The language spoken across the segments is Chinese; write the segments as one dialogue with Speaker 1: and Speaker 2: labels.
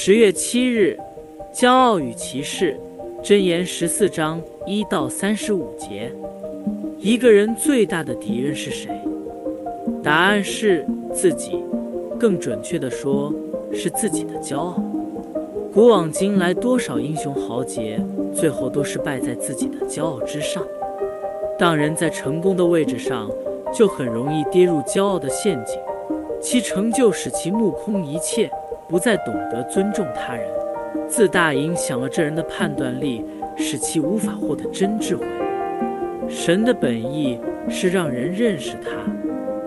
Speaker 1: 十月七日，骄傲与歧视，箴言十四章一到三十五节。一个人最大的敌人是谁？答案是自己，更准确地说，是自己的骄傲。古往今来，多少英雄豪杰，最后都是败在自己的骄傲之上。当人在成功的位置上，就很容易跌入骄傲的陷阱，其成就使其目空一切。不再懂得尊重他人，自大影响了这人的判断力，使其无法获得真智慧。神的本意是让人认识他，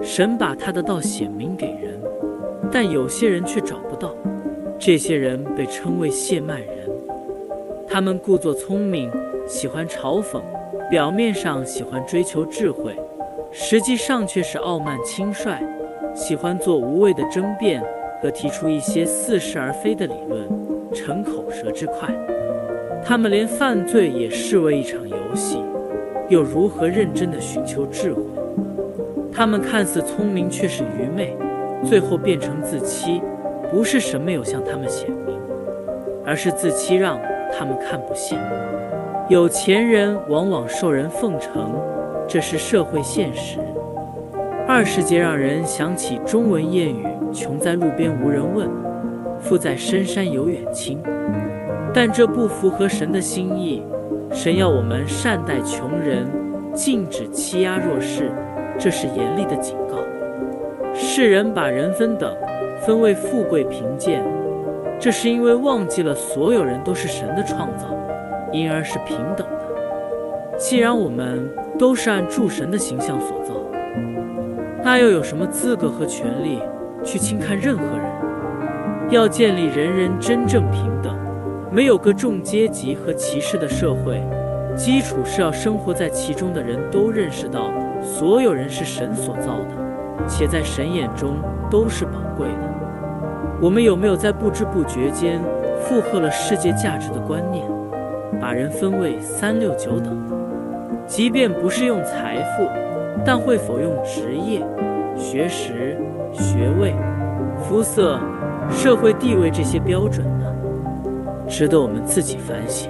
Speaker 1: 神把他的道显明给人，但有些人却找不到。这些人被称为谢曼人，他们故作聪明，喜欢嘲讽，表面上喜欢追求智慧，实际上却是傲慢轻率，喜欢做无谓的争辩。和提出一些似是而非的理论，逞口舌之快。他们连犯罪也视为一场游戏，又如何认真地寻求智慧？他们看似聪明，却是愚昧，最后变成自欺。不是神没有向他们显明，而是自欺让他们看不见。有钱人往往受人奉承，这是社会现实。二十节让人想起中文谚语。穷在路边无人问，富在深山有远亲。但这不符合神的心意。神要我们善待穷人，禁止欺压弱势，这是严厉的警告。世人把人分等，分为富贵贫贱，这是因为忘记了所有人都是神的创造，因而是平等的。既然我们都是按主神的形象所造，那又有什么资格和权利？去轻看任何人，要建立人人真正平等，没有各种阶级和歧视的社会。基础是要生活在其中的人都认识到，所有人是神所造的，且在神眼中都是宝贵的。我们有没有在不知不觉间附和了世界价值的观念，把人分为三六九等？即便不是用财富，但会否用职业、学识？学位、肤色、社会地位这些标准呢？值得我们自己反省。